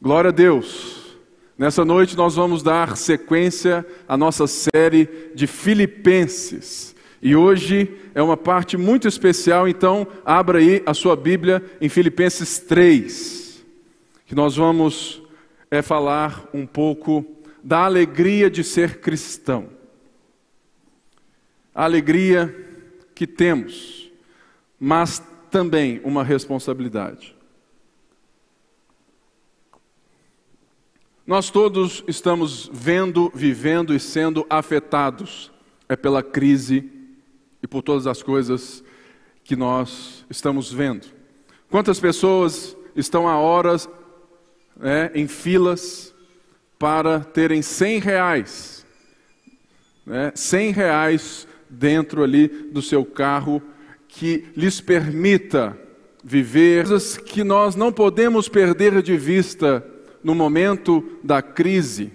Glória a Deus. Nessa noite nós vamos dar sequência à nossa série de Filipenses. E hoje é uma parte muito especial, então abra aí a sua Bíblia em Filipenses 3, que nós vamos é, falar um pouco da alegria de ser cristão. A alegria que temos, mas também uma responsabilidade. Nós todos estamos vendo, vivendo e sendo afetados é pela crise e por todas as coisas que nós estamos vendo. Quantas pessoas estão há horas né, em filas para terem 100 reais, né, 100 reais dentro ali do seu carro que lhes permita viver coisas que nós não podemos perder de vista no momento da crise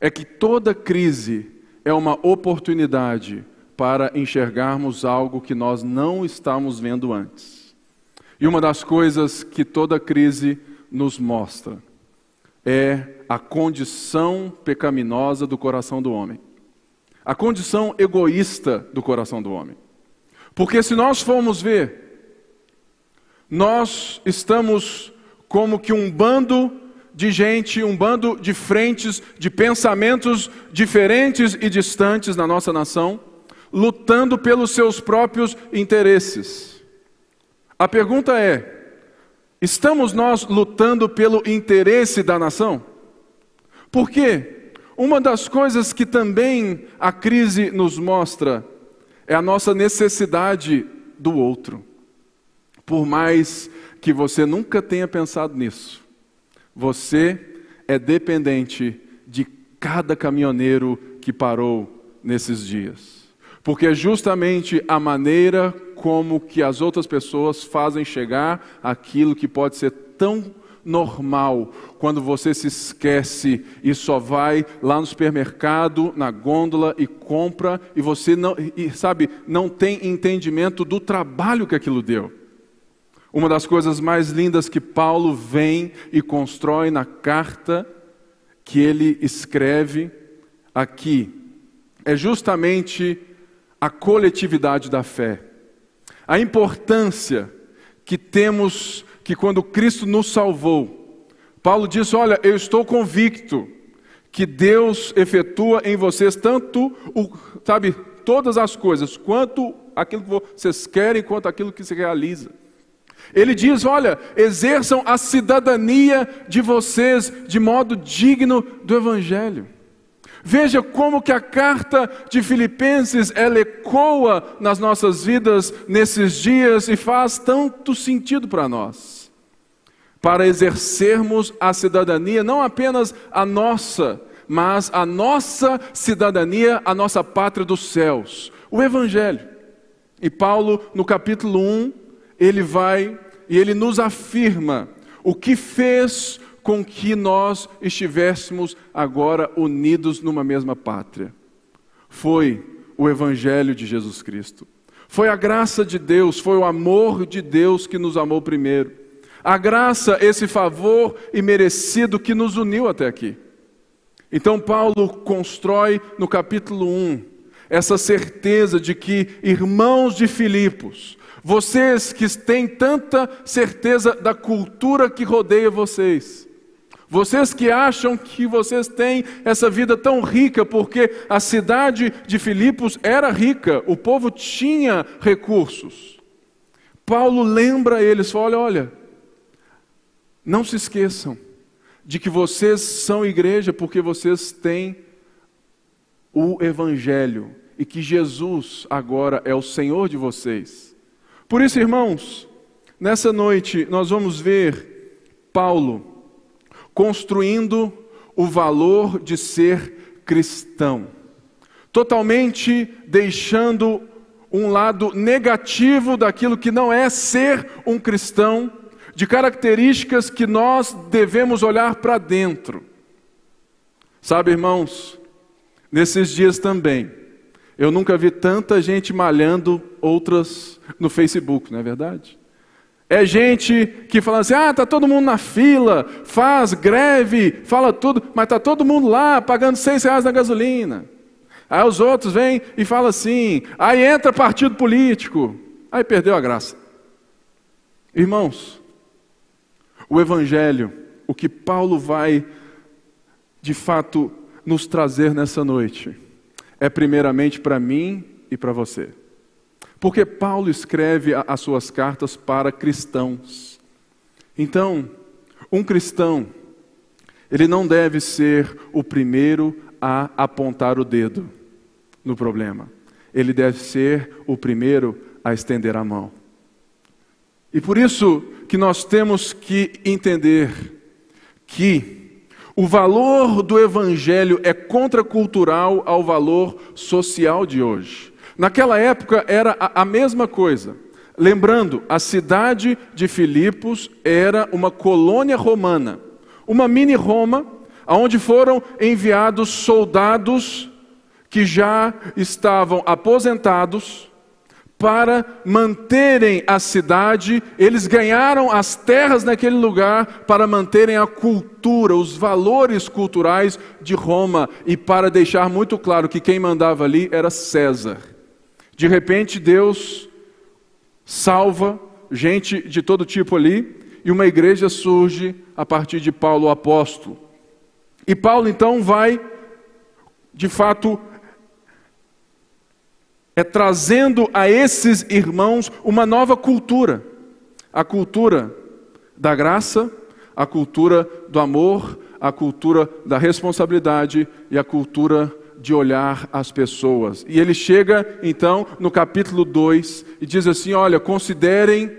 é que toda crise é uma oportunidade para enxergarmos algo que nós não estávamos vendo antes. E uma das coisas que toda crise nos mostra é a condição pecaminosa do coração do homem, a condição egoísta do coração do homem. Porque se nós formos ver, nós estamos como que um bando de gente, um bando de frentes, de pensamentos diferentes e distantes na nossa nação, lutando pelos seus próprios interesses. A pergunta é: estamos nós lutando pelo interesse da nação? Por quê? Uma das coisas que também a crise nos mostra é a nossa necessidade do outro. Por mais que você nunca tenha pensado nisso, você é dependente de cada caminhoneiro que parou nesses dias. Porque é justamente a maneira como que as outras pessoas fazem chegar aquilo que pode ser tão normal quando você se esquece e só vai lá no supermercado, na gôndola e compra e você não, e, sabe, não tem entendimento do trabalho que aquilo deu. Uma das coisas mais lindas que Paulo vem e constrói na carta que ele escreve aqui é justamente a coletividade da fé. A importância que temos que quando Cristo nos salvou, Paulo diz: Olha, eu estou convicto que Deus efetua em vocês tanto, o, sabe, todas as coisas, quanto aquilo que vocês querem, quanto aquilo que se realiza. Ele diz: olha, exerçam a cidadania de vocês de modo digno do Evangelho. Veja como que a carta de Filipenses ela ecoa nas nossas vidas nesses dias e faz tanto sentido para nós. Para exercermos a cidadania, não apenas a nossa, mas a nossa cidadania, a nossa pátria dos céus, o Evangelho. E Paulo, no capítulo 1, ele vai e ele nos afirma o que fez com que nós estivéssemos agora unidos numa mesma pátria. Foi o Evangelho de Jesus Cristo. Foi a graça de Deus, foi o amor de Deus que nos amou primeiro. A graça, esse favor imerecido que nos uniu até aqui. Então, Paulo constrói no capítulo 1 essa certeza de que irmãos de Filipos, vocês que têm tanta certeza da cultura que rodeia vocês. Vocês que acham que vocês têm essa vida tão rica porque a cidade de Filipos era rica, o povo tinha recursos. Paulo lembra eles, fala: olha, olha, não se esqueçam de que vocês são igreja porque vocês têm o Evangelho e que Jesus agora é o Senhor de vocês. Por isso, irmãos, nessa noite nós vamos ver Paulo construindo o valor de ser cristão, totalmente deixando um lado negativo daquilo que não é ser um cristão, de características que nós devemos olhar para dentro. Sabe, irmãos, nesses dias também, eu nunca vi tanta gente malhando outras no Facebook, não é verdade? É gente que fala assim: ah, está todo mundo na fila, faz greve, fala tudo, mas está todo mundo lá pagando seis reais na gasolina. Aí os outros vêm e falam assim, aí entra partido político, aí perdeu a graça. Irmãos, o Evangelho, o que Paulo vai de fato nos trazer nessa noite, é primeiramente para mim e para você. Porque Paulo escreve as suas cartas para cristãos. Então, um cristão, ele não deve ser o primeiro a apontar o dedo no problema. Ele deve ser o primeiro a estender a mão. E por isso que nós temos que entender que o valor do evangelho é contracultural ao valor social de hoje. Naquela época era a, mesma coisa. Lembrando, a cidade de Filipos era uma colônia romana, uma mini Roma, onde foram enviados soldados que já estavam aposentados para manterem a cidade, eles ganharam as terras naquele lugar para manterem a cultura, os valores culturais de Roma e para deixar muito claro que quem mandava ali era César. De repente, Deus salva gente de todo tipo ali, e uma igreja surge a partir de Paulo o apóstolo. E Paulo então vai, de fato, é trazendo a esses irmãos uma nova cultura, a cultura da graça, a cultura do amor, a cultura da responsabilidade e a cultura de olhar as pessoas. E ele chega, então, no capítulo 2 e diz assim: Olha, considerem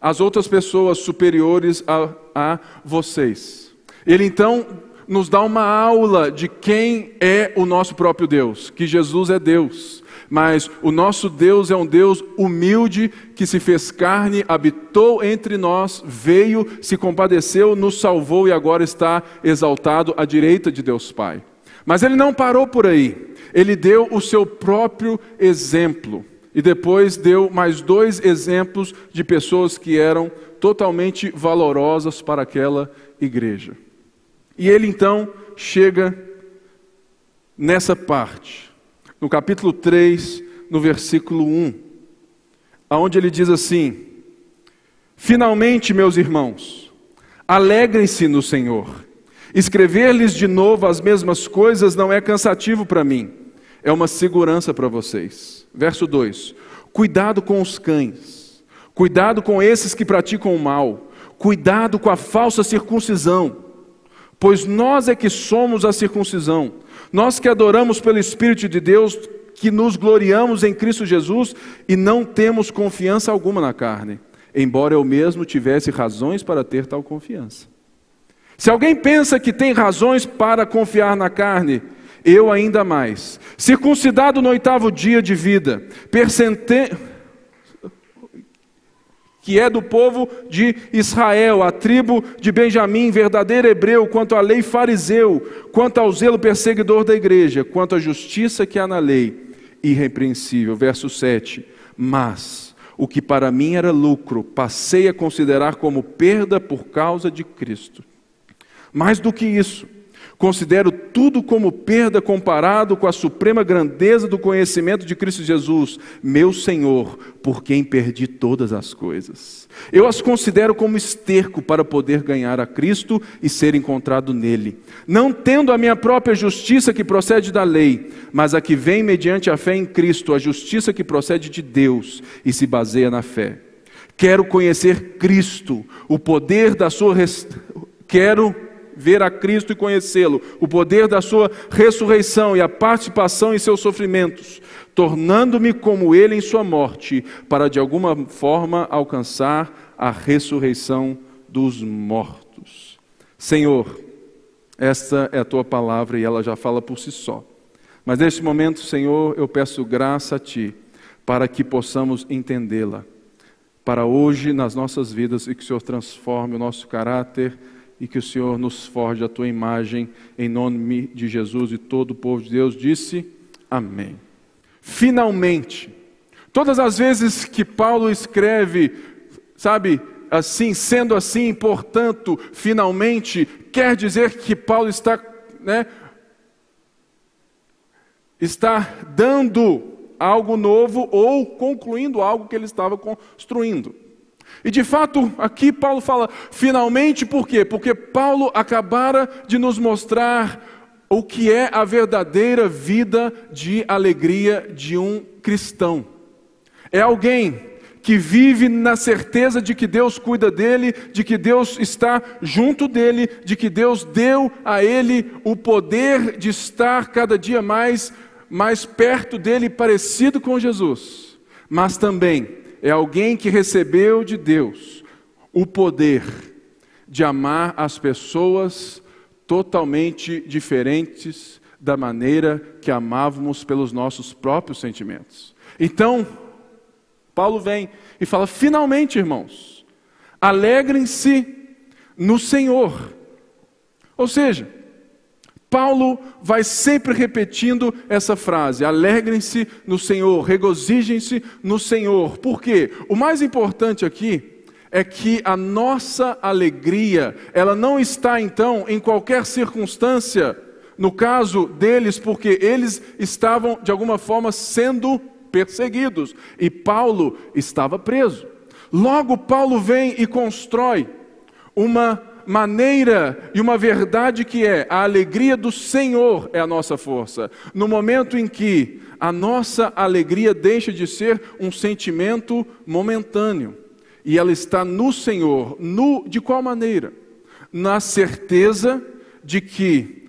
as outras pessoas superiores a, a vocês. Ele então nos dá uma aula de quem é o nosso próprio Deus, que Jesus é Deus. Mas o nosso Deus é um Deus humilde que se fez carne, habitou entre nós, veio, se compadeceu, nos salvou e agora está exaltado à direita de Deus Pai. Mas ele não parou por aí. Ele deu o seu próprio exemplo. E depois deu mais dois exemplos de pessoas que eram totalmente valorosas para aquela igreja. E ele então chega nessa parte, no capítulo 3, no versículo 1, aonde ele diz assim: Finalmente, meus irmãos, alegrem-se no Senhor. Escrever-lhes de novo as mesmas coisas não é cansativo para mim, é uma segurança para vocês. Verso 2: Cuidado com os cães, cuidado com esses que praticam o mal, cuidado com a falsa circuncisão, pois nós é que somos a circuncisão, nós que adoramos pelo Espírito de Deus, que nos gloriamos em Cristo Jesus e não temos confiança alguma na carne, embora eu mesmo tivesse razões para ter tal confiança. Se alguém pensa que tem razões para confiar na carne, eu ainda mais. Circuncidado no oitavo dia de vida, percente... que é do povo de Israel, a tribo de Benjamim, verdadeiro hebreu, quanto à lei fariseu, quanto ao zelo perseguidor da igreja, quanto à justiça que há na lei, irrepreensível. Verso 7. Mas o que para mim era lucro, passei a considerar como perda por causa de Cristo. Mais do que isso, considero tudo como perda comparado com a suprema grandeza do conhecimento de Cristo Jesus, meu Senhor, por quem perdi todas as coisas. Eu as considero como esterco para poder ganhar a Cristo e ser encontrado nele, não tendo a minha própria justiça que procede da lei, mas a que vem mediante a fé em Cristo, a justiça que procede de Deus e se baseia na fé. Quero conhecer Cristo, o poder da sua res... quero ver a Cristo e conhecê-lo, o poder da sua ressurreição e a participação em seus sofrimentos, tornando-me como ele em sua morte, para de alguma forma alcançar a ressurreição dos mortos. Senhor, esta é a tua palavra e ela já fala por si só. Mas neste momento, Senhor, eu peço graça a ti para que possamos entendê-la para hoje nas nossas vidas e que o Senhor transforme o nosso caráter e que o Senhor nos forge a tua imagem, em nome de Jesus e todo o povo de Deus disse: Amém. Finalmente, todas as vezes que Paulo escreve sabe, assim, sendo assim, portanto, finalmente, quer dizer que Paulo está, né, está dando algo novo ou concluindo algo que ele estava construindo. E de fato, aqui Paulo fala finalmente por quê? Porque Paulo acabara de nos mostrar o que é a verdadeira vida de alegria de um cristão. É alguém que vive na certeza de que Deus cuida dele, de que Deus está junto dele, de que Deus deu a ele o poder de estar cada dia mais mais perto dele, parecido com Jesus. Mas também é alguém que recebeu de Deus o poder de amar as pessoas totalmente diferentes da maneira que amávamos pelos nossos próprios sentimentos. Então, Paulo vem e fala: finalmente, irmãos, alegrem-se no Senhor. Ou seja, Paulo vai sempre repetindo essa frase: alegrem-se no Senhor, regozijem-se no Senhor. Por quê? O mais importante aqui é que a nossa alegria, ela não está então em qualquer circunstância, no caso deles, porque eles estavam de alguma forma sendo perseguidos e Paulo estava preso. Logo, Paulo vem e constrói uma maneira e uma verdade que é a alegria do Senhor é a nossa força. No momento em que a nossa alegria deixa de ser um sentimento momentâneo e ela está no Senhor. No, de qual maneira? Na certeza de que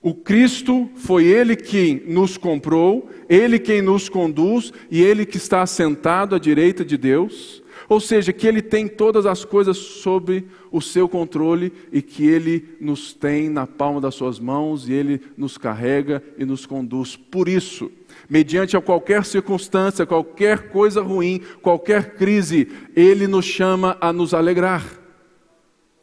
o Cristo foi Ele quem nos comprou, Ele quem nos conduz e Ele que está assentado à direita de Deus. Ou seja, que Ele tem todas as coisas sob o seu controle e que Ele nos tem na palma das Suas mãos e Ele nos carrega e nos conduz. Por isso, mediante a qualquer circunstância, qualquer coisa ruim, qualquer crise, Ele nos chama a nos alegrar.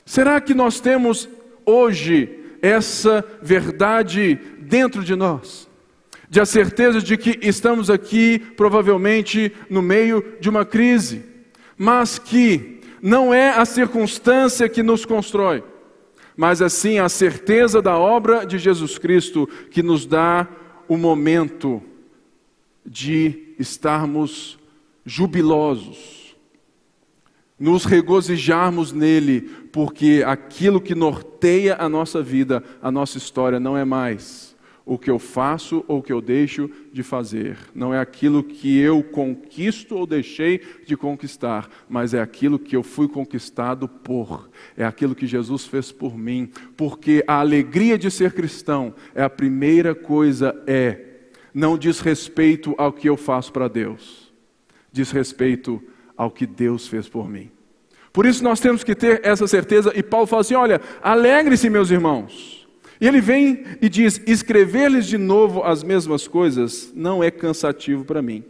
Será que nós temos hoje essa verdade dentro de nós? De a certeza de que estamos aqui, provavelmente, no meio de uma crise, mas que não é a circunstância que nos constrói, mas assim a certeza da obra de Jesus Cristo que nos dá o momento de estarmos jubilosos, nos regozijarmos nele, porque aquilo que norteia a nossa vida, a nossa história, não é mais o que eu faço ou o que eu deixo de fazer, não é aquilo que eu conquisto ou deixei de conquistar, mas é aquilo que eu fui conquistado por, é aquilo que Jesus fez por mim, porque a alegria de ser cristão é a primeira coisa, é não diz respeito ao que eu faço para Deus, diz respeito ao que Deus fez por mim. Por isso nós temos que ter essa certeza, e Paulo fala assim: olha, alegre-se, meus irmãos. E ele vem e diz: escrever-lhes de novo as mesmas coisas não é cansativo para mim,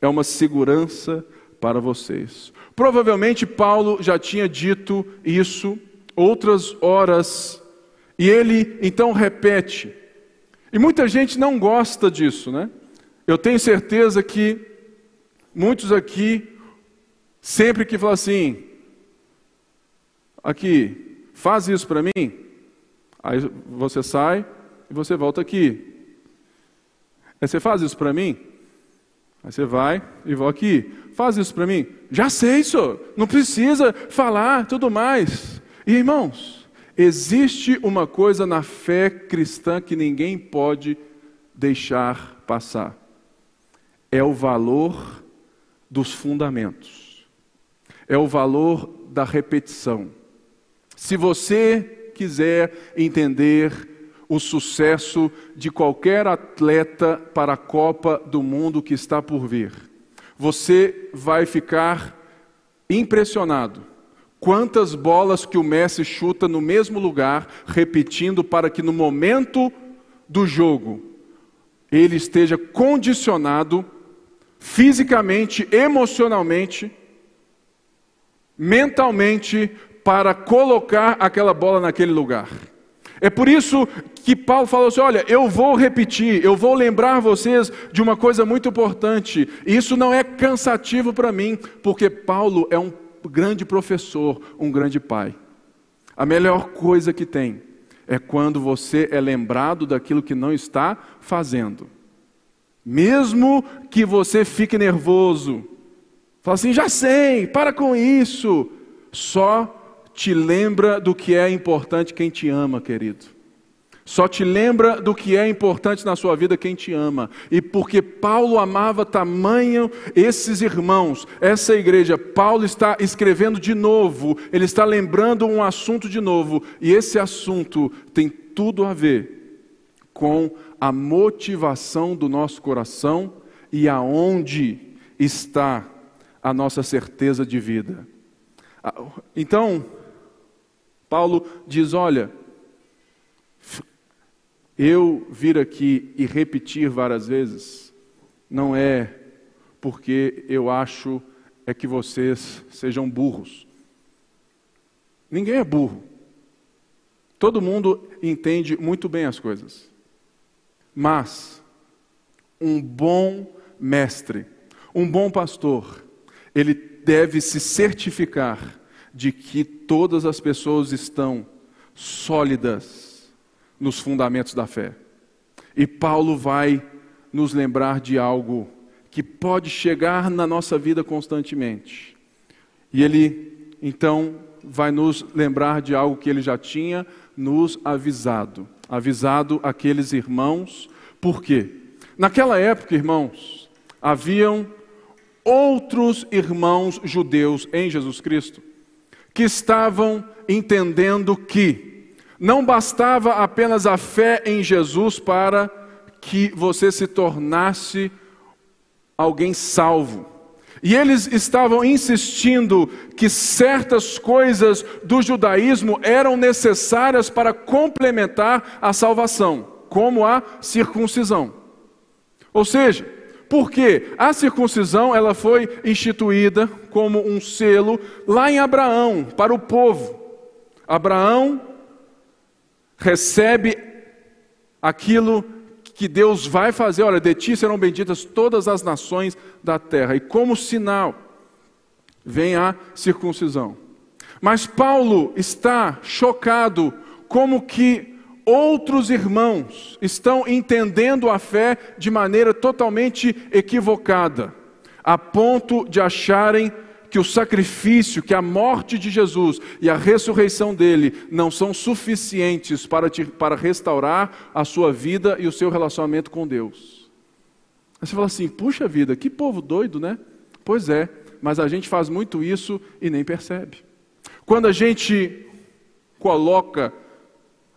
é uma segurança para vocês. Provavelmente Paulo já tinha dito isso outras horas, e ele então repete. E muita gente não gosta disso, né? Eu tenho certeza que muitos aqui, sempre que falam assim, aqui, faz isso para mim, aí você sai e você volta aqui. Aí você faz isso para mim? Aí você vai e volta aqui. Faz isso para mim? Já sei, senhor. Não precisa falar, tudo mais. E irmãos, Existe uma coisa na fé cristã que ninguém pode deixar passar: é o valor dos fundamentos, é o valor da repetição. Se você quiser entender o sucesso de qualquer atleta para a Copa do Mundo que está por vir, você vai ficar impressionado quantas bolas que o Messi chuta no mesmo lugar, repetindo para que no momento do jogo ele esteja condicionado fisicamente, emocionalmente, mentalmente para colocar aquela bola naquele lugar. É por isso que Paulo falou assim: olha, eu vou repetir, eu vou lembrar vocês de uma coisa muito importante. Isso não é cansativo para mim, porque Paulo é um grande professor, um grande pai. A melhor coisa que tem é quando você é lembrado daquilo que não está fazendo. Mesmo que você fique nervoso, fala assim: já sei, para com isso. Só te lembra do que é importante quem te ama, querido. Só te lembra do que é importante na sua vida quem te ama. E porque Paulo amava tamanho esses irmãos, essa igreja, Paulo está escrevendo de novo, ele está lembrando um assunto de novo, e esse assunto tem tudo a ver com a motivação do nosso coração e aonde está a nossa certeza de vida. Ah, então, Paulo diz: olha, eu vir aqui e repetir várias vezes não é porque eu acho é que vocês sejam burros. Ninguém é burro. Todo mundo entende muito bem as coisas. Mas um bom mestre, um bom pastor, ele deve se certificar de que todas as pessoas estão sólidas nos fundamentos da fé. E Paulo vai nos lembrar de algo que pode chegar na nossa vida constantemente. E ele, então, vai nos lembrar de algo que ele já tinha nos avisado avisado aqueles irmãos, por quê? Naquela época, irmãos, haviam outros irmãos judeus em Jesus Cristo que estavam entendendo que não bastava apenas a fé em Jesus para que você se tornasse alguém salvo. E eles estavam insistindo que certas coisas do judaísmo eram necessárias para complementar a salvação, como a circuncisão. Ou seja, porque a circuncisão ela foi instituída como um selo lá em Abraão para o povo. Abraão recebe aquilo que Deus vai fazer. Olha, de ti serão benditas todas as nações da terra. E como sinal, vem a circuncisão. Mas Paulo está chocado como que outros irmãos estão entendendo a fé de maneira totalmente equivocada, a ponto de acharem que o sacrifício, que a morte de Jesus e a ressurreição dele não são suficientes para, te, para restaurar a sua vida e o seu relacionamento com Deus. Aí você fala assim: puxa vida, que povo doido, né? Pois é, mas a gente faz muito isso e nem percebe. Quando a gente coloca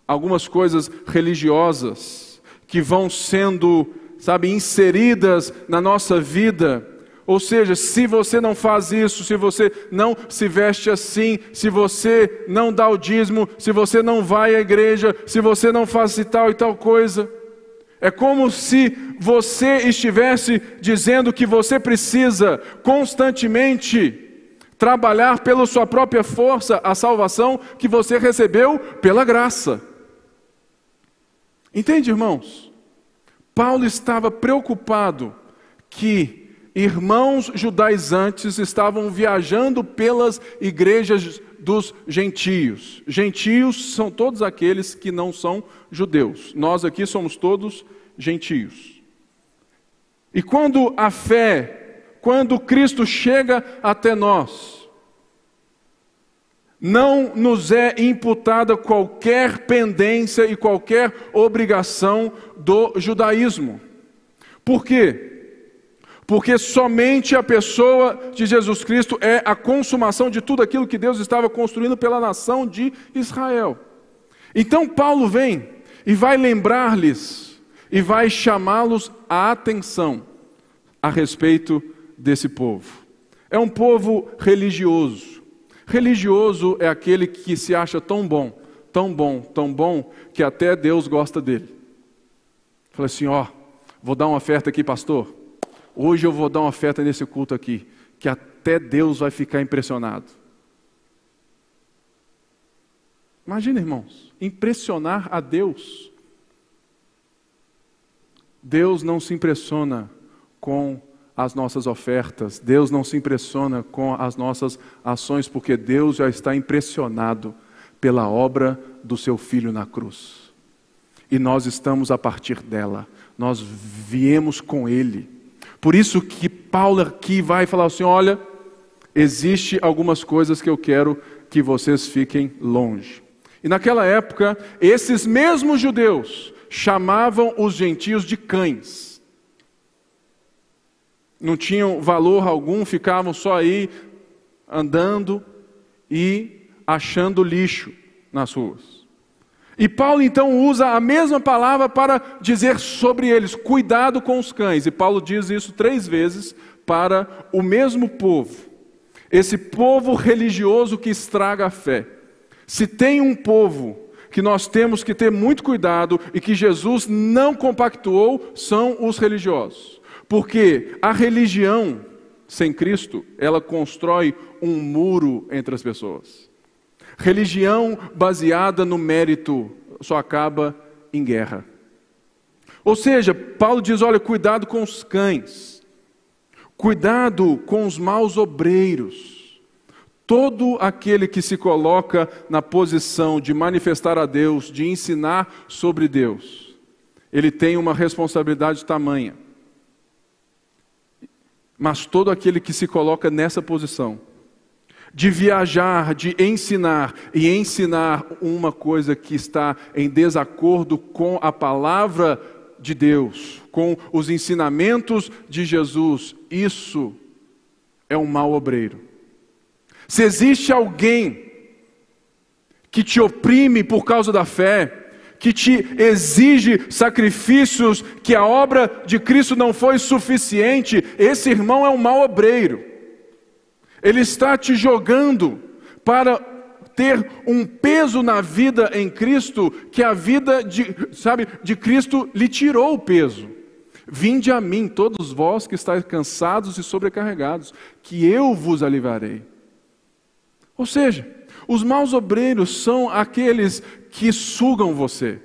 algumas coisas religiosas que vão sendo, sabe, inseridas na nossa vida, ou seja, se você não faz isso, se você não se veste assim, se você não dá o dízimo, se você não vai à igreja, se você não faz tal e tal coisa, é como se você estivesse dizendo que você precisa constantemente trabalhar pela sua própria força a salvação que você recebeu pela graça. Entende, irmãos? Paulo estava preocupado que irmãos judaizantes estavam viajando pelas igrejas dos gentios. Gentios são todos aqueles que não são judeus. Nós aqui somos todos gentios. E quando a fé, quando Cristo chega até nós, não nos é imputada qualquer pendência e qualquer obrigação do judaísmo. Por quê? Porque somente a pessoa de Jesus Cristo é a consumação de tudo aquilo que Deus estava construindo pela nação de Israel. Então Paulo vem e vai lembrar-lhes e vai chamá-los a atenção a respeito desse povo. É um povo religioso. Religioso é aquele que se acha tão bom, tão bom, tão bom, que até Deus gosta dele. Fala assim: ó, vou dar uma oferta aqui, pastor. Hoje eu vou dar uma oferta nesse culto aqui, que até Deus vai ficar impressionado. Imagina, irmãos, impressionar a Deus. Deus não se impressiona com as nossas ofertas, Deus não se impressiona com as nossas ações, porque Deus já está impressionado pela obra do seu Filho na cruz. E nós estamos a partir dela, nós viemos com Ele. Por isso que Paulo aqui vai falar assim: olha, existe algumas coisas que eu quero que vocês fiquem longe. E naquela época, esses mesmos judeus chamavam os gentios de cães não tinham valor algum, ficavam só aí andando e achando lixo nas ruas. E Paulo então usa a mesma palavra para dizer sobre eles: cuidado com os cães. E Paulo diz isso três vezes para o mesmo povo, esse povo religioso que estraga a fé. Se tem um povo que nós temos que ter muito cuidado e que Jesus não compactuou, são os religiosos. Porque a religião sem Cristo, ela constrói um muro entre as pessoas. Religião baseada no mérito só acaba em guerra. Ou seja, Paulo diz: olha, cuidado com os cães, cuidado com os maus obreiros. Todo aquele que se coloca na posição de manifestar a Deus, de ensinar sobre Deus, ele tem uma responsabilidade tamanha mas todo aquele que se coloca nessa posição, de viajar, de ensinar e ensinar uma coisa que está em desacordo com a palavra de Deus, com os ensinamentos de Jesus, isso é um mau obreiro. Se existe alguém que te oprime por causa da fé, que te exige sacrifícios, que a obra de Cristo não foi suficiente, esse irmão é um mau obreiro. Ele está te jogando para ter um peso na vida em Cristo que a vida de, sabe, de Cristo lhe tirou o peso. Vinde a mim, todos vós que estáis cansados e sobrecarregados, que eu vos aliviarei. Ou seja, os maus obreiros são aqueles que sugam você,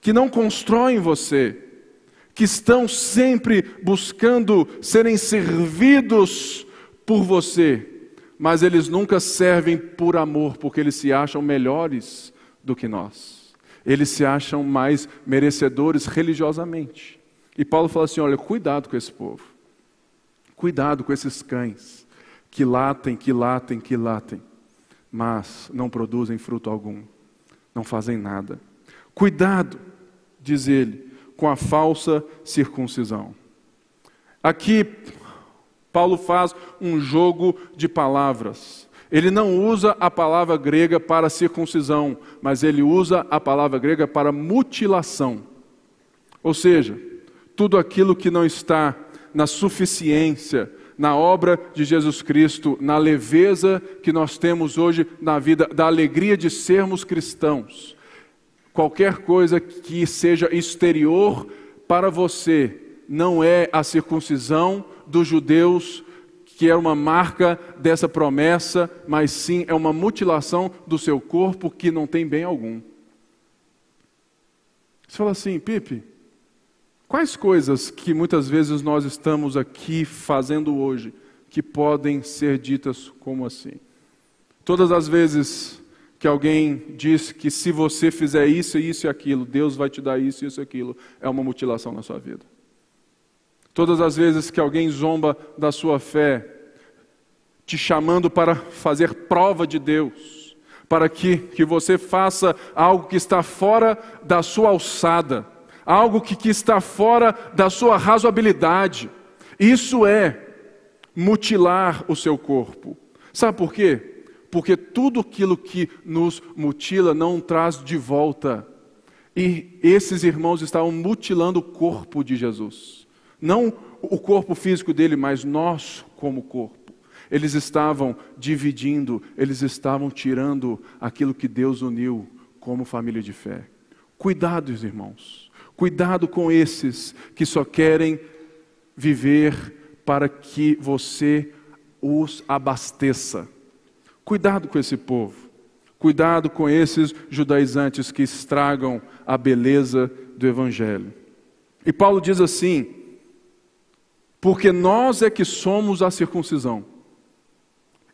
que não constroem você, que estão sempre buscando serem servidos por você, mas eles nunca servem por amor, porque eles se acham melhores do que nós. Eles se acham mais merecedores religiosamente. E Paulo fala assim: olha, cuidado com esse povo, cuidado com esses cães que latem, que latem, que latem, mas não produzem fruto algum não fazem nada. Cuidado, diz ele, com a falsa circuncisão. Aqui, Paulo faz um jogo de palavras. Ele não usa a palavra grega para circuncisão, mas ele usa a palavra grega para mutilação. Ou seja, tudo aquilo que não está na suficiência, na obra de Jesus Cristo, na leveza que nós temos hoje na vida, da alegria de sermos cristãos. Qualquer coisa que seja exterior para você não é a circuncisão dos judeus, que é uma marca dessa promessa, mas sim é uma mutilação do seu corpo que não tem bem algum. Você fala assim, Pipe, Quais coisas que muitas vezes nós estamos aqui fazendo hoje que podem ser ditas como assim? Todas as vezes que alguém diz que se você fizer isso, isso e aquilo, Deus vai te dar isso, isso e aquilo, é uma mutilação na sua vida. Todas as vezes que alguém zomba da sua fé, te chamando para fazer prova de Deus, para que, que você faça algo que está fora da sua alçada, algo que, que está fora da sua razoabilidade. Isso é mutilar o seu corpo. Sabe por quê? Porque tudo aquilo que nos mutila não traz de volta. E esses irmãos estavam mutilando o corpo de Jesus. Não o corpo físico dele, mas nós como corpo. Eles estavam dividindo, eles estavam tirando aquilo que Deus uniu como família de fé. Cuidados, irmãos. Cuidado com esses que só querem viver para que você os abasteça. Cuidado com esse povo. Cuidado com esses judaizantes que estragam a beleza do Evangelho. E Paulo diz assim: porque nós é que somos a circuncisão.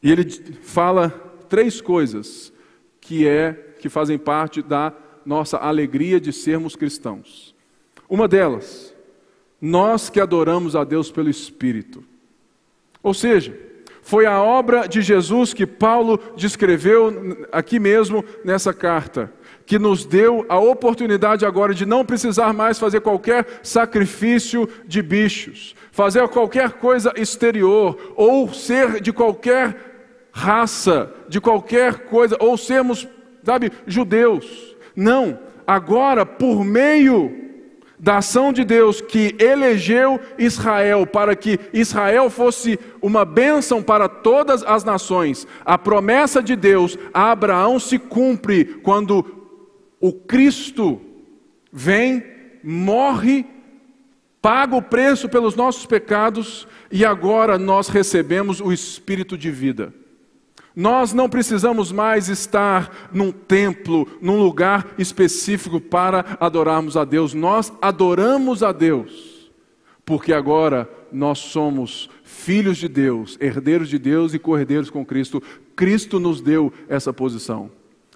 E ele fala três coisas que é que fazem parte da nossa alegria de sermos cristãos. Uma delas, nós que adoramos a Deus pelo Espírito. Ou seja, foi a obra de Jesus que Paulo descreveu aqui mesmo nessa carta, que nos deu a oportunidade agora de não precisar mais fazer qualquer sacrifício de bichos, fazer qualquer coisa exterior, ou ser de qualquer raça, de qualquer coisa, ou sermos, sabe, judeus. Não, agora por meio da ação de Deus que elegeu Israel para que Israel fosse uma bênção para todas as nações, a promessa de Deus a Abraão se cumpre quando o Cristo vem, morre, paga o preço pelos nossos pecados e agora nós recebemos o Espírito de vida. Nós não precisamos mais estar num templo, num lugar específico para adorarmos a Deus. Nós adoramos a Deus, porque agora nós somos filhos de Deus, herdeiros de Deus e cordeiros com Cristo. Cristo nos deu essa posição.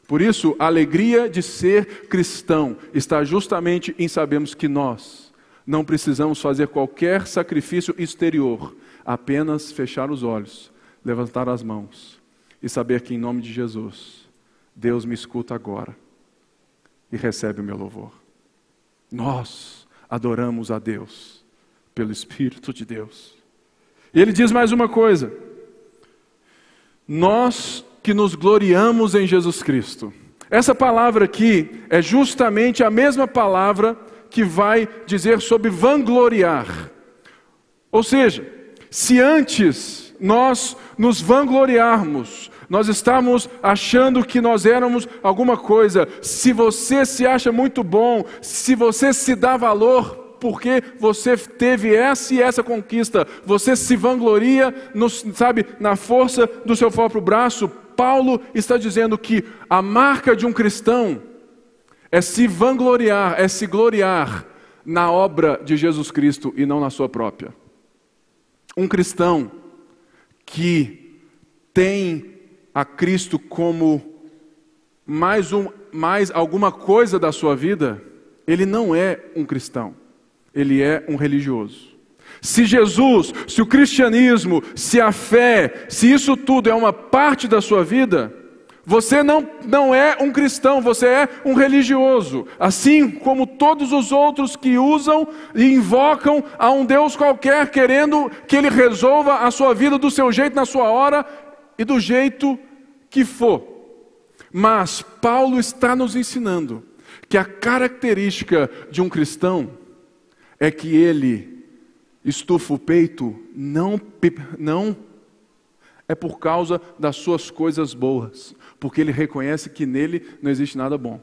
Por isso, a alegria de ser cristão está justamente em sabermos que nós não precisamos fazer qualquer sacrifício exterior, apenas fechar os olhos, levantar as mãos e saber que, em nome de Jesus, Deus me escuta agora e recebe o meu louvor. Nós adoramos a Deus pelo Espírito de Deus. E ele diz mais uma coisa: nós que nos gloriamos em Jesus Cristo. Essa palavra aqui é justamente a mesma palavra que vai dizer sobre vangloriar. Ou seja, se antes nós nos vangloriarmos nós estamos achando que nós éramos alguma coisa. Se você se acha muito bom, se você se dá valor porque você teve essa e essa conquista, você se vangloria, no, sabe, na força do seu próprio braço. Paulo está dizendo que a marca de um cristão é se vangloriar, é se gloriar na obra de Jesus Cristo e não na sua própria. Um cristão que tem a Cristo como mais, um, mais alguma coisa da sua vida, ele não é um cristão, ele é um religioso. Se Jesus, se o cristianismo, se a fé, se isso tudo é uma parte da sua vida, você não, não é um cristão, você é um religioso. Assim como todos os outros que usam e invocam a um Deus qualquer, querendo que ele resolva a sua vida do seu jeito, na sua hora e do jeito que for. Mas Paulo está nos ensinando que a característica de um cristão é que ele estufa o peito não, não é por causa das suas coisas boas, porque ele reconhece que nele não existe nada bom,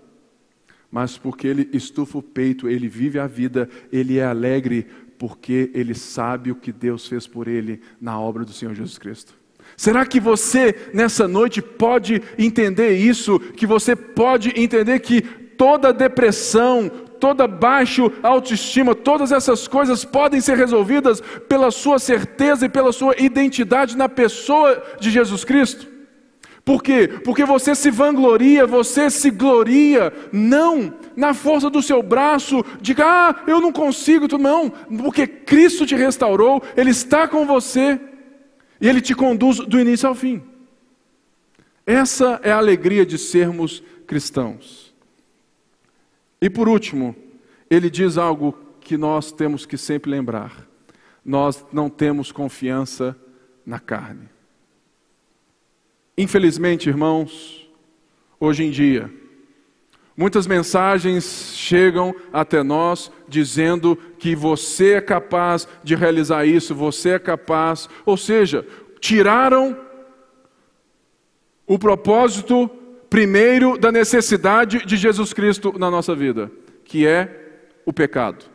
mas porque ele estufa o peito, ele vive a vida, ele é alegre, porque ele sabe o que Deus fez por ele na obra do Senhor Jesus Cristo. Será que você nessa noite pode entender isso? Que você pode entender que toda depressão, toda baixa autoestima, todas essas coisas podem ser resolvidas pela sua certeza e pela sua identidade na pessoa de Jesus Cristo? Por quê? Porque você se vangloria, você se gloria, não na força do seu braço, diga, ah, eu não consigo, não, porque Cristo te restaurou, Ele está com você. E Ele te conduz do início ao fim. Essa é a alegria de sermos cristãos. E por último, ele diz algo que nós temos que sempre lembrar: nós não temos confiança na carne. Infelizmente, irmãos, hoje em dia, Muitas mensagens chegam até nós dizendo que você é capaz de realizar isso, você é capaz, ou seja, tiraram o propósito primeiro da necessidade de Jesus Cristo na nossa vida, que é o pecado.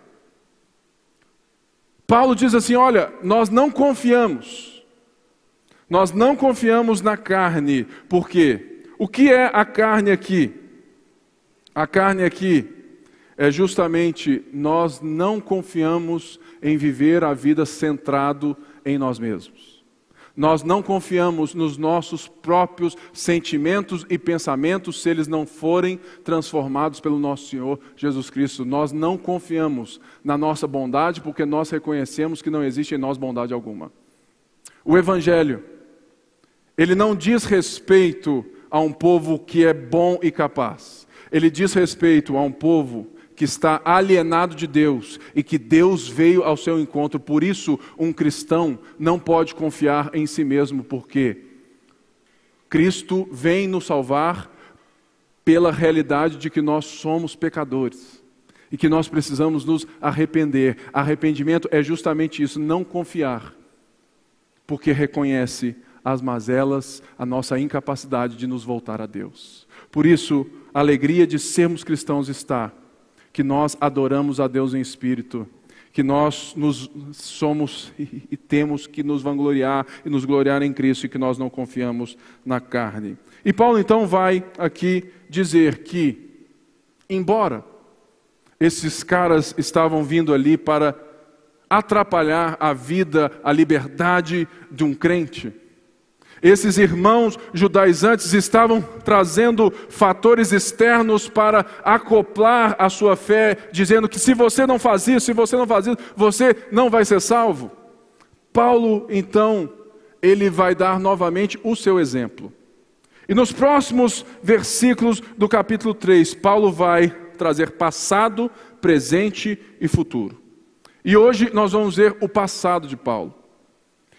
Paulo diz assim: olha, nós não confiamos, nós não confiamos na carne, porque o que é a carne aqui? A carne aqui é justamente nós não confiamos em viver a vida centrado em nós mesmos. Nós não confiamos nos nossos próprios sentimentos e pensamentos se eles não forem transformados pelo nosso Senhor Jesus Cristo. Nós não confiamos na nossa bondade porque nós reconhecemos que não existe em nós bondade alguma. O Evangelho, ele não diz respeito a um povo que é bom e capaz, ele diz respeito a um povo que está alienado de Deus e que Deus veio ao seu encontro. Por isso, um cristão não pode confiar em si mesmo, porque Cristo vem nos salvar pela realidade de que nós somos pecadores e que nós precisamos nos arrepender. Arrependimento é justamente isso, não confiar, porque reconhece as mazelas, a nossa incapacidade de nos voltar a Deus. Por isso, a alegria de sermos cristãos está que nós adoramos a Deus em espírito, que nós nos somos e temos que nos vangloriar e nos gloriar em Cristo e que nós não confiamos na carne. E Paulo então vai aqui dizer que, embora esses caras estavam vindo ali para atrapalhar a vida, a liberdade de um crente, esses irmãos judaizantes estavam trazendo fatores externos para acoplar a sua fé, dizendo que se você não faz isso, se você não faz isso, você não vai ser salvo. Paulo, então, ele vai dar novamente o seu exemplo. E nos próximos versículos do capítulo 3, Paulo vai trazer passado, presente e futuro. E hoje nós vamos ver o passado de Paulo.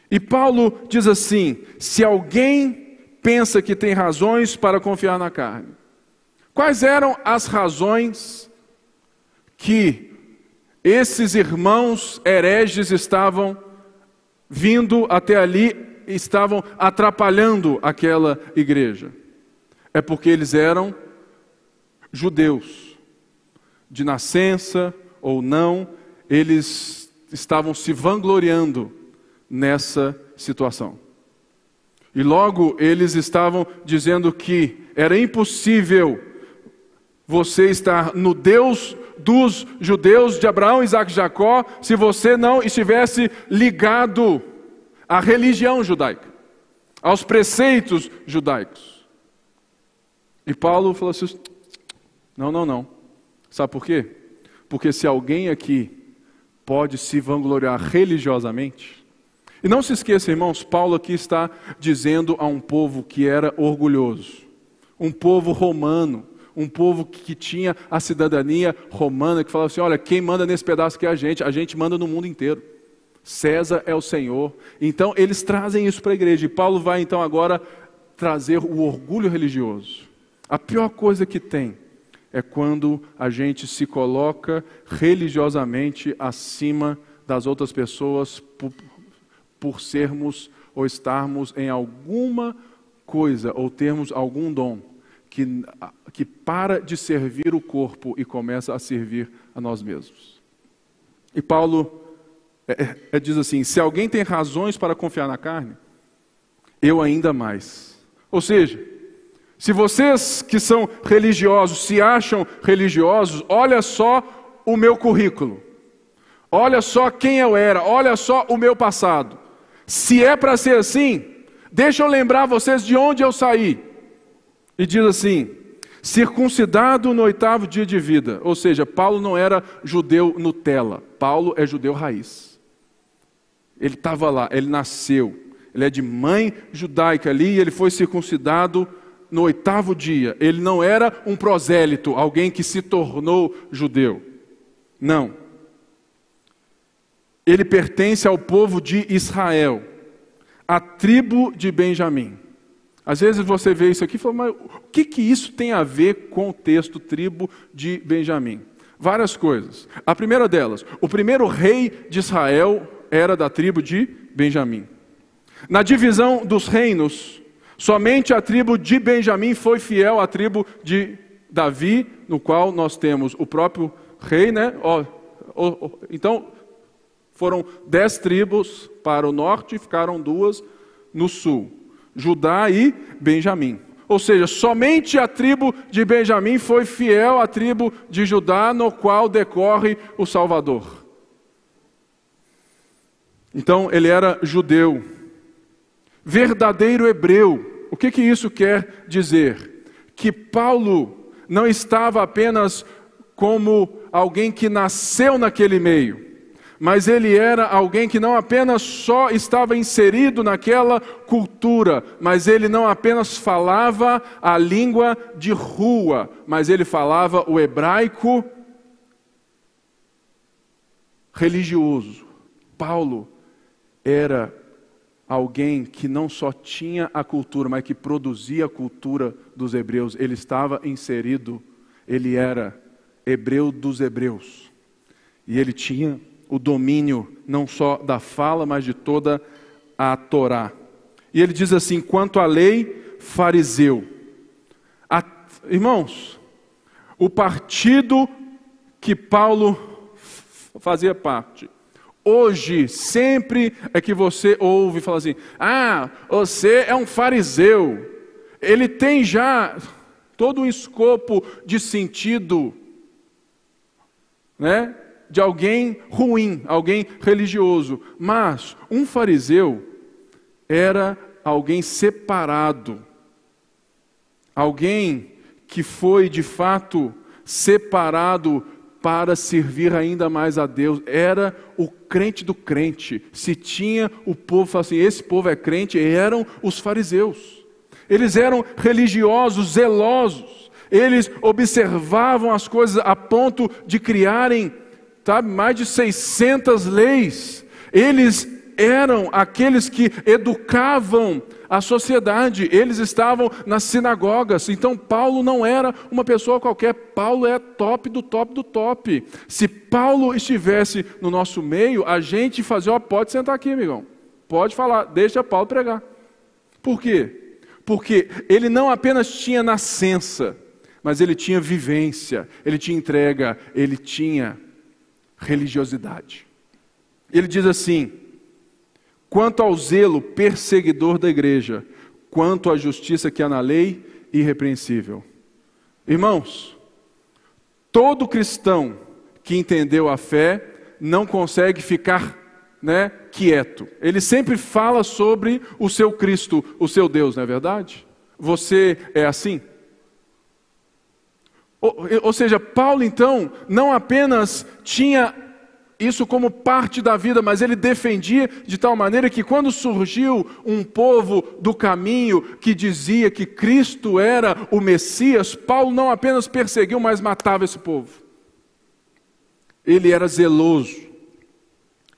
E Paulo diz assim: se alguém pensa que tem razões para confiar na carne, quais eram as razões que esses irmãos hereges estavam vindo até ali, estavam atrapalhando aquela igreja? É porque eles eram judeus, de nascença ou não, eles estavam se vangloriando nessa situação. E logo eles estavam dizendo que era impossível você estar no Deus dos judeus de Abraão, Isaac e Jacó, se você não estivesse ligado à religião judaica, aos preceitos judaicos. E Paulo falou assim: não, não, não. Sabe por quê? Porque se alguém aqui pode se vangloriar religiosamente, e não se esqueça, irmãos, Paulo aqui está dizendo a um povo que era orgulhoso, um povo romano, um povo que tinha a cidadania romana, que falava assim: olha, quem manda nesse pedaço aqui é a gente, a gente manda no mundo inteiro. César é o Senhor. Então eles trazem isso para a igreja. E Paulo vai então agora trazer o orgulho religioso. A pior coisa que tem é quando a gente se coloca religiosamente acima das outras pessoas por sermos ou estarmos em alguma coisa ou termos algum dom que, que para de servir o corpo e começa a servir a nós mesmos. E Paulo é, é, é, diz assim: se alguém tem razões para confiar na carne, eu ainda mais. Ou seja, se vocês que são religiosos se acham religiosos, olha só o meu currículo, olha só quem eu era, olha só o meu passado. Se é para ser assim, deixa eu lembrar vocês de onde eu saí. E diz assim: circuncidado no oitavo dia de vida. Ou seja, Paulo não era judeu Nutella, Paulo é judeu raiz. Ele estava lá, ele nasceu, ele é de mãe judaica ali e ele foi circuncidado no oitavo dia. Ele não era um prosélito, alguém que se tornou judeu. Não ele pertence ao povo de Israel, a tribo de Benjamim. Às vezes você vê isso aqui e fala, mas o que, que isso tem a ver com o texto tribo de Benjamim? Várias coisas. A primeira delas, o primeiro rei de Israel era da tribo de Benjamim. Na divisão dos reinos, somente a tribo de Benjamim foi fiel à tribo de Davi, no qual nós temos o próprio rei, né? então, foram dez tribos para o norte e ficaram duas no sul: Judá e Benjamim. Ou seja, somente a tribo de Benjamim foi fiel à tribo de Judá, no qual decorre o Salvador. Então, ele era judeu, verdadeiro hebreu. O que, que isso quer dizer? Que Paulo não estava apenas como alguém que nasceu naquele meio, mas ele era alguém que não apenas só estava inserido naquela cultura, mas ele não apenas falava a língua de rua, mas ele falava o hebraico religioso. Paulo era alguém que não só tinha a cultura, mas que produzia a cultura dos hebreus. Ele estava inserido, ele era hebreu dos hebreus. E ele tinha o domínio não só da fala, mas de toda a Torá. E ele diz assim: quanto à lei, fariseu. A, irmãos, o partido que Paulo fazia parte. Hoje, sempre é que você ouve falar assim: ah, você é um fariseu. Ele tem já todo um escopo de sentido, né? De alguém ruim, alguém religioso. Mas um fariseu era alguém separado, alguém que foi de fato separado para servir ainda mais a Deus. Era o crente do crente. Se tinha o povo, assim, esse povo é crente, eram os fariseus. Eles eram religiosos, zelosos. Eles observavam as coisas a ponto de criarem sabe, mais de 600 leis. Eles eram aqueles que educavam a sociedade, eles estavam nas sinagogas. Então, Paulo não era uma pessoa qualquer, Paulo é top do top do top. Se Paulo estivesse no nosso meio, a gente fazia, ó, pode sentar aqui, amigão, pode falar, deixa Paulo pregar. Por quê? Porque ele não apenas tinha nascença, mas ele tinha vivência, ele tinha entrega, ele tinha religiosidade. Ele diz assim: quanto ao zelo perseguidor da igreja, quanto à justiça que há na lei, irrepreensível. Irmãos, todo cristão que entendeu a fé não consegue ficar né, quieto. Ele sempre fala sobre o seu Cristo, o seu Deus, não é verdade? Você é assim? Ou, ou seja, Paulo então não apenas tinha isso como parte da vida, mas ele defendia de tal maneira que quando surgiu um povo do caminho que dizia que Cristo era o Messias, Paulo não apenas perseguiu, mas matava esse povo. Ele era zeloso.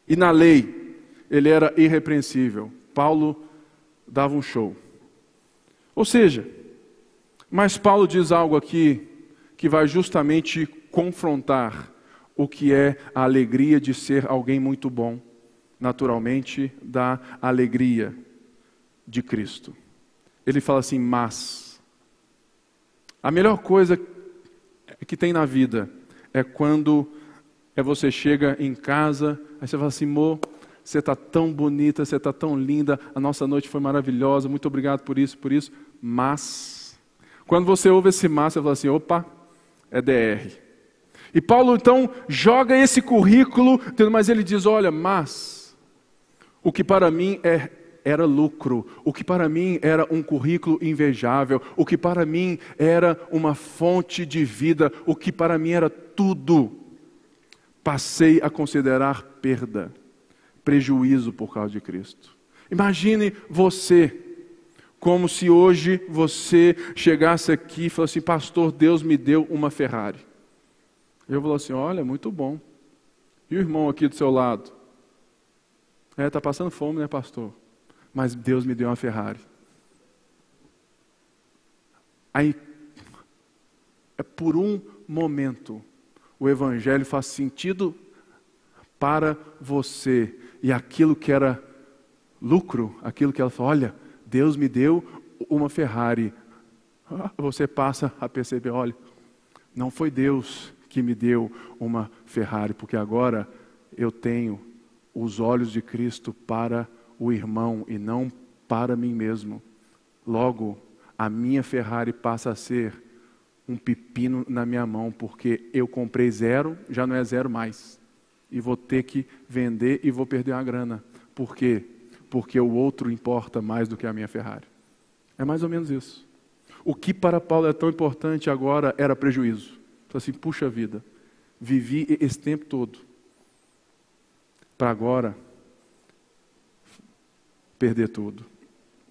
E na lei, ele era irrepreensível. Paulo dava um show. Ou seja, mas Paulo diz algo aqui que vai justamente confrontar o que é a alegria de ser alguém muito bom, naturalmente, da alegria de Cristo. Ele fala assim: mas a melhor coisa que tem na vida é quando é você chega em casa, aí você fala assim, amor, você está tão bonita, você está tão linda, a nossa noite foi maravilhosa, muito obrigado por isso, por isso, mas, quando você ouve esse mas, você fala assim, opa, é DR. E Paulo então joga esse currículo, mas ele diz: olha, mas o que para mim é, era lucro, o que para mim era um currículo invejável, o que para mim era uma fonte de vida, o que para mim era tudo, passei a considerar perda, prejuízo por causa de Cristo. Imagine você como se hoje você chegasse aqui e falasse pastor, Deus me deu uma Ferrari. Eu falo assim, olha, muito bom. E o irmão aqui do seu lado? É, está passando fome, né, pastor? Mas Deus me deu uma Ferrari. Aí, é por um momento, o Evangelho faz sentido para você. E aquilo que era lucro, aquilo que ela falou, olha, Deus me deu uma Ferrari. Você passa a perceber: olha, não foi Deus que me deu uma Ferrari, porque agora eu tenho os olhos de Cristo para o irmão e não para mim mesmo. Logo, a minha Ferrari passa a ser um pepino na minha mão, porque eu comprei zero, já não é zero mais. E vou ter que vender e vou perder uma grana. Por quê? Porque o outro importa mais do que a minha Ferrari. É mais ou menos isso. O que para Paulo é tão importante agora era prejuízo. Então, assim, puxa vida, vivi esse tempo todo para agora perder tudo.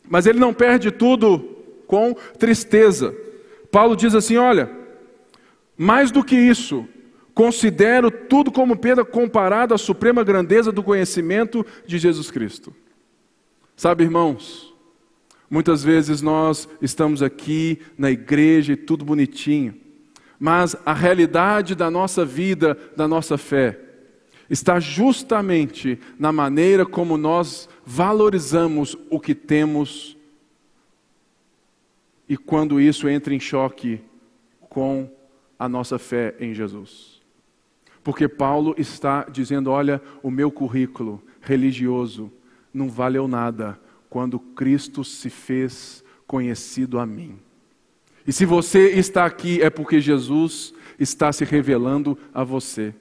Mas ele não perde tudo com tristeza. Paulo diz assim: olha, mais do que isso, considero tudo como perda comparado à suprema grandeza do conhecimento de Jesus Cristo. Sabe, irmãos, muitas vezes nós estamos aqui na igreja e tudo bonitinho, mas a realidade da nossa vida, da nossa fé, está justamente na maneira como nós valorizamos o que temos e quando isso entra em choque com a nossa fé em Jesus. Porque Paulo está dizendo: olha, o meu currículo religioso não valeu nada quando Cristo se fez conhecido a mim. E se você está aqui é porque Jesus está se revelando a você,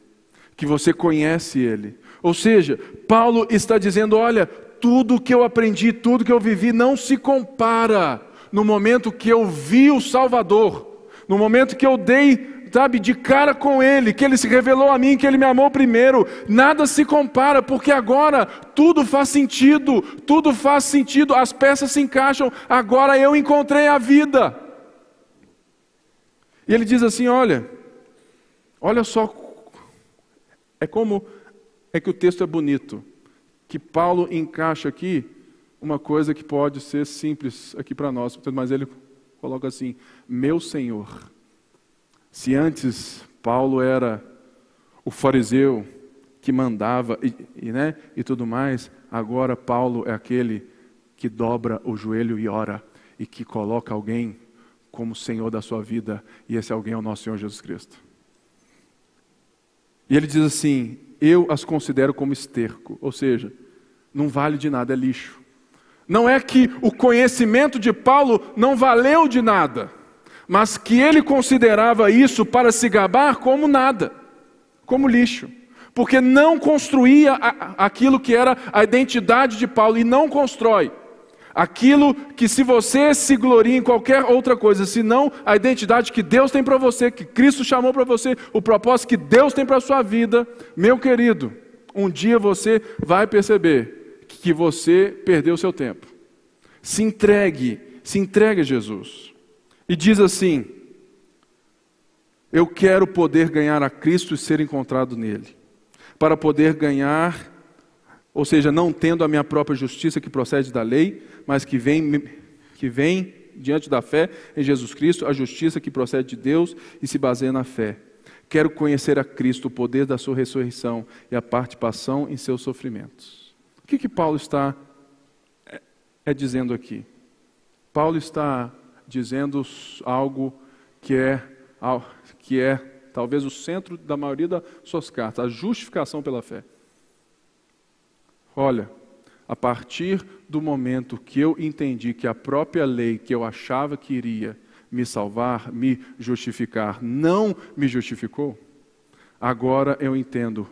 que você conhece Ele. Ou seja, Paulo está dizendo: olha, tudo que eu aprendi, tudo que eu vivi não se compara no momento que eu vi o Salvador, no momento que eu dei, sabe, de cara com Ele, que Ele se revelou a mim, que Ele me amou primeiro, nada se compara, porque agora tudo faz sentido, tudo faz sentido, as peças se encaixam, agora eu encontrei a vida. E ele diz assim: olha, olha só, é como é que o texto é bonito, que Paulo encaixa aqui uma coisa que pode ser simples aqui para nós, mas ele coloca assim: meu Senhor. Se antes Paulo era o fariseu que mandava e, e, né, e tudo mais, agora Paulo é aquele que dobra o joelho e ora e que coloca alguém como Senhor da sua vida, e esse alguém é o nosso Senhor Jesus Cristo. E ele diz assim: Eu as considero como esterco, ou seja, não vale de nada, é lixo. Não é que o conhecimento de Paulo não valeu de nada, mas que ele considerava isso para se gabar como nada, como lixo, porque não construía aquilo que era a identidade de Paulo e não constrói. Aquilo que, se você se gloria em qualquer outra coisa, senão a identidade que Deus tem para você, que Cristo chamou para você, o propósito que Deus tem para a sua vida, meu querido, um dia você vai perceber que você perdeu seu tempo. Se entregue, se entregue a Jesus. E diz assim: Eu quero poder ganhar a Cristo e ser encontrado nele. Para poder ganhar, ou seja, não tendo a minha própria justiça que procede da lei, mas que vem, que vem diante da fé em Jesus Cristo, a justiça que procede de Deus e se baseia na fé. Quero conhecer a Cristo, o poder da sua ressurreição e a participação em seus sofrimentos o que, que Paulo está é, é dizendo aqui? Paulo está dizendo algo que é, que é talvez o centro da maioria das suas cartas, a justificação pela fé. Olha, a partir do momento que eu entendi que a própria lei que eu achava que iria me salvar, me justificar, não me justificou, agora eu entendo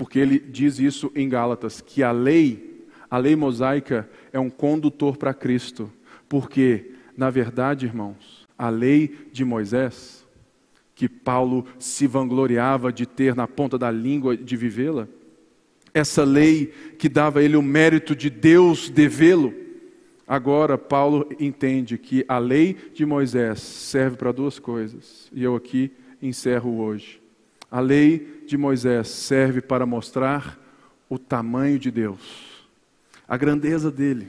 porque ele diz isso em Gálatas, que a lei, a lei mosaica, é um condutor para Cristo. Porque, na verdade, irmãos, a lei de Moisés, que Paulo se vangloriava de ter na ponta da língua de vivê-la, essa lei que dava a ele o mérito de Deus devê-lo, agora Paulo entende que a lei de Moisés serve para duas coisas, e eu aqui encerro hoje. A lei de Moisés serve para mostrar o tamanho de Deus, a grandeza dele,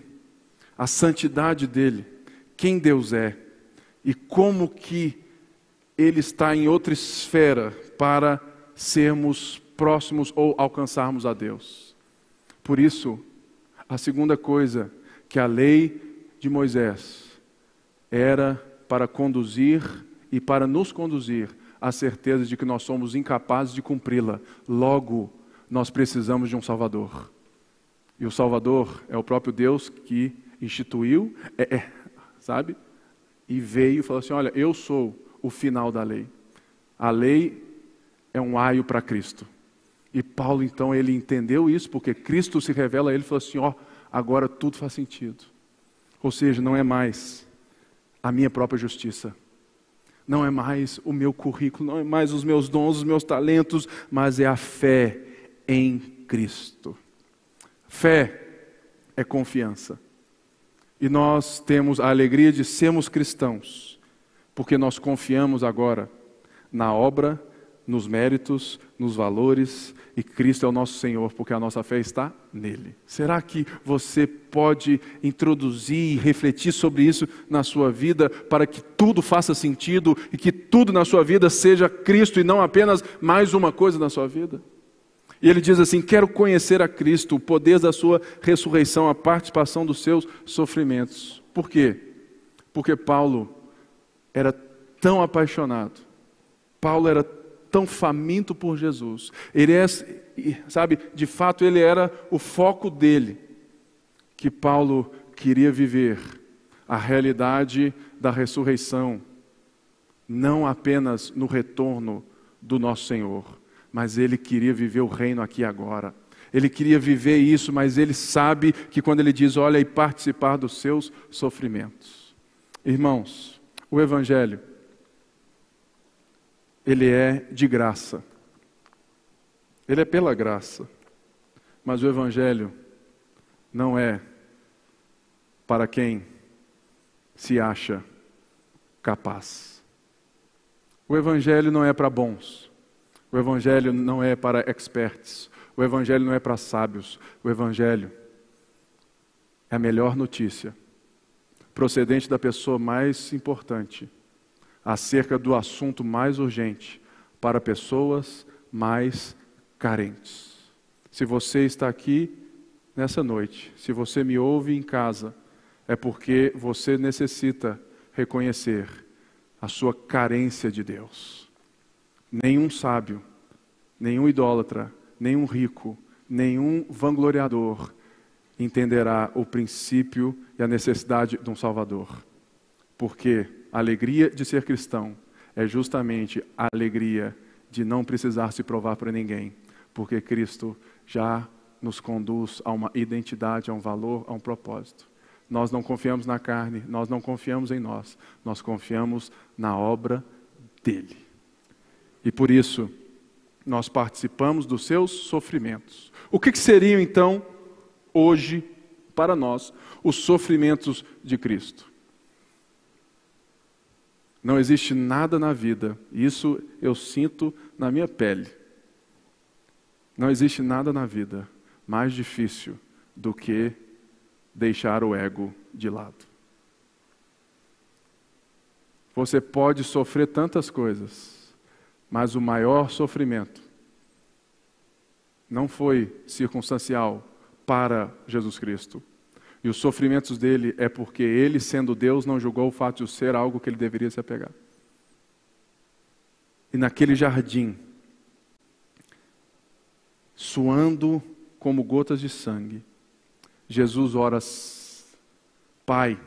a santidade dele, quem Deus é e como que ele está em outra esfera para sermos próximos ou alcançarmos a Deus. Por isso, a segunda coisa que a lei de Moisés era para conduzir e para nos conduzir a certeza de que nós somos incapazes de cumpri-la. Logo, nós precisamos de um Salvador. E o Salvador é o próprio Deus que instituiu, é, é, sabe? e veio e falou assim: Olha, eu sou o final da lei. A lei é um aio para Cristo. E Paulo, então, ele entendeu isso, porque Cristo se revela a ele e falou assim: Ó, agora tudo faz sentido. Ou seja, não é mais a minha própria justiça, não é mais o meu currículo, não é mais os meus dons, os meus talentos, mas é a fé em Cristo. Fé é confiança. E nós temos a alegria de sermos cristãos, porque nós confiamos agora na obra, nos méritos, nos valores, e Cristo é o nosso Senhor, porque a nossa fé está nele. Será que você pode introduzir e refletir sobre isso na sua vida, para que tudo faça sentido e que tudo na sua vida seja Cristo e não apenas mais uma coisa na sua vida? E ele diz assim: Quero conhecer a Cristo, o poder da sua ressurreição, a participação dos seus sofrimentos. Por quê? Porque Paulo era tão apaixonado, Paulo era tão faminto por Jesus, ele é, sabe, de fato ele era o foco dele, que Paulo queria viver a realidade da ressurreição, não apenas no retorno do nosso Senhor, mas ele queria viver o reino aqui agora. Ele queria viver isso, mas ele sabe que quando ele diz, olha, e participar dos seus sofrimentos. Irmãos, o Evangelho, ele é de graça. Ele é pela graça. Mas o Evangelho não é para quem se acha capaz. O Evangelho não é para bons. O Evangelho não é para experts. O Evangelho não é para sábios. O Evangelho é a melhor notícia, procedente da pessoa mais importante, acerca do assunto mais urgente, para pessoas mais carentes. Se você está aqui nessa noite, se você me ouve em casa, é porque você necessita reconhecer a sua carência de Deus. Nenhum sábio, nenhum idólatra, nenhum rico, nenhum vangloriador entenderá o princípio e a necessidade de um Salvador. Porque a alegria de ser cristão é justamente a alegria de não precisar se provar para ninguém, porque Cristo já nos conduz a uma identidade, a um valor, a um propósito. Nós não confiamos na carne, nós não confiamos em nós, nós confiamos na obra dele. E por isso, nós participamos dos seus sofrimentos. O que, que seriam então, hoje, para nós, os sofrimentos de Cristo? Não existe nada na vida, isso eu sinto na minha pele. Não existe nada na vida mais difícil do que deixar o ego de lado. Você pode sofrer tantas coisas, mas o maior sofrimento não foi circunstancial para Jesus Cristo. E os sofrimentos dele é porque ele, sendo Deus, não julgou o fato de ser algo que ele deveria se apegar. E naquele jardim, suando como gotas de sangue, Jesus ora: Pai,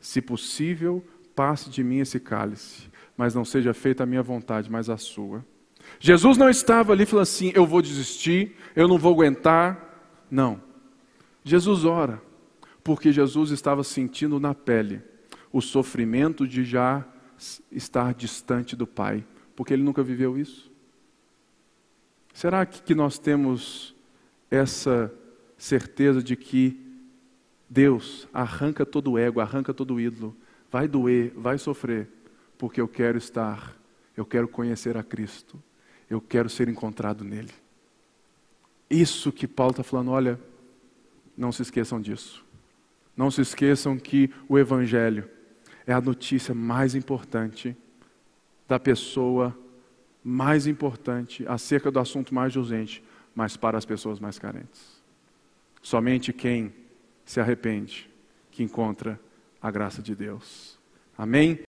se possível, passe de mim esse cálice mas não seja feita a minha vontade, mas a sua. Jesus não estava ali falando assim: eu vou desistir, eu não vou aguentar. Não. Jesus ora, porque Jesus estava sentindo na pele o sofrimento de já estar distante do Pai, porque ele nunca viveu isso. Será que nós temos essa certeza de que Deus arranca todo o ego, arranca todo o ídolo, vai doer, vai sofrer, porque eu quero estar, eu quero conhecer a Cristo, eu quero ser encontrado nele. Isso que Paulo está falando, olha, não se esqueçam disso. Não se esqueçam que o Evangelho é a notícia mais importante da pessoa mais importante acerca do assunto mais urgente, mas para as pessoas mais carentes. Somente quem se arrepende que encontra a graça de Deus. Amém?